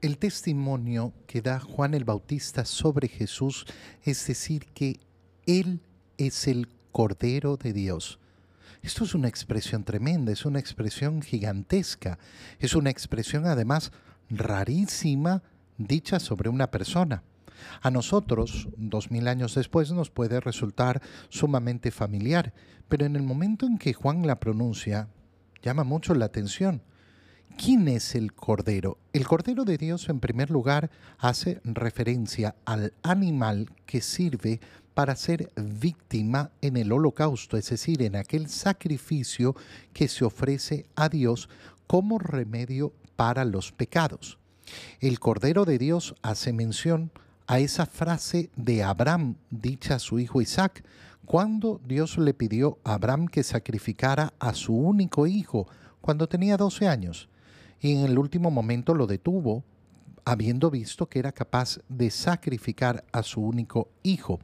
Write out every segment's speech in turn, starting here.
El testimonio que da Juan el Bautista sobre Jesús es decir que Él es el Cordero de Dios. Esto es una expresión tremenda, es una expresión gigantesca, es una expresión además rarísima dicha sobre una persona. A nosotros, dos mil años después, nos puede resultar sumamente familiar, pero en el momento en que Juan la pronuncia, llama mucho la atención. ¿Quién es el Cordero? El Cordero de Dios, en primer lugar, hace referencia al animal que sirve para ser víctima en el holocausto, es decir, en aquel sacrificio que se ofrece a Dios como remedio para los pecados. El Cordero de Dios hace mención a esa frase de Abraham dicha a su hijo Isaac, cuando Dios le pidió a Abraham que sacrificara a su único hijo cuando tenía 12 años, y en el último momento lo detuvo, habiendo visto que era capaz de sacrificar a su único hijo.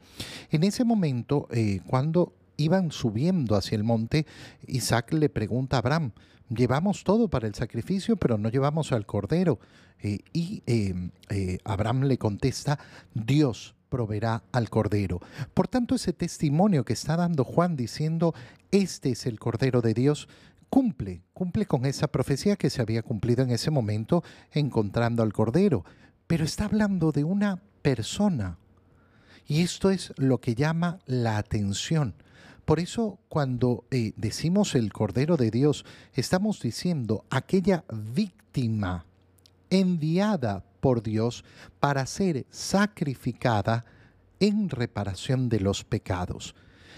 En ese momento, eh, cuando iban subiendo hacia el monte, Isaac le pregunta a Abraham, llevamos todo para el sacrificio, pero no llevamos al cordero. Eh, y eh, Abraham le contesta, Dios proveerá al cordero. Por tanto, ese testimonio que está dando Juan diciendo, este es el cordero de Dios, cumple, cumple con esa profecía que se había cumplido en ese momento encontrando al cordero. Pero está hablando de una persona. Y esto es lo que llama la atención. Por eso cuando eh, decimos el Cordero de Dios, estamos diciendo aquella víctima enviada por Dios para ser sacrificada en reparación de los pecados.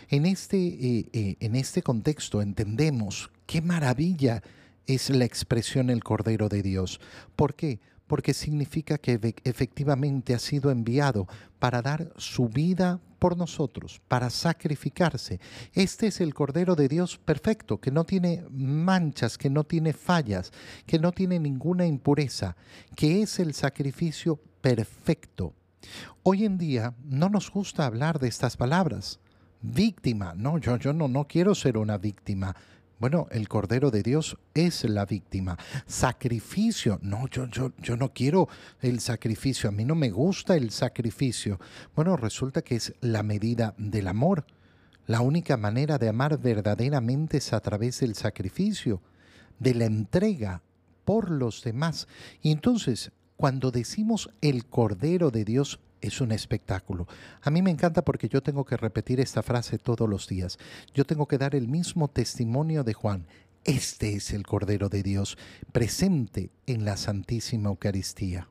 En este, eh, eh, en este contexto entendemos qué maravilla es la expresión el Cordero de Dios. ¿Por qué? Porque significa que efectivamente ha sido enviado para dar su vida por nosotros, para sacrificarse. Este es el Cordero de Dios perfecto, que no tiene manchas, que no tiene fallas, que no tiene ninguna impureza, que es el sacrificio perfecto. Hoy en día no nos gusta hablar de estas palabras. Víctima, no, yo, yo no, no quiero ser una víctima. Bueno, el Cordero de Dios es la víctima. Sacrificio. No, yo, yo, yo no quiero el sacrificio. A mí no me gusta el sacrificio. Bueno, resulta que es la medida del amor. La única manera de amar verdaderamente es a través del sacrificio, de la entrega por los demás. Y entonces, cuando decimos el Cordero de Dios es un espectáculo. A mí me encanta porque yo tengo que repetir esta frase todos los días. Yo tengo que dar el mismo testimonio de Juan. Este es el Cordero de Dios presente en la Santísima Eucaristía.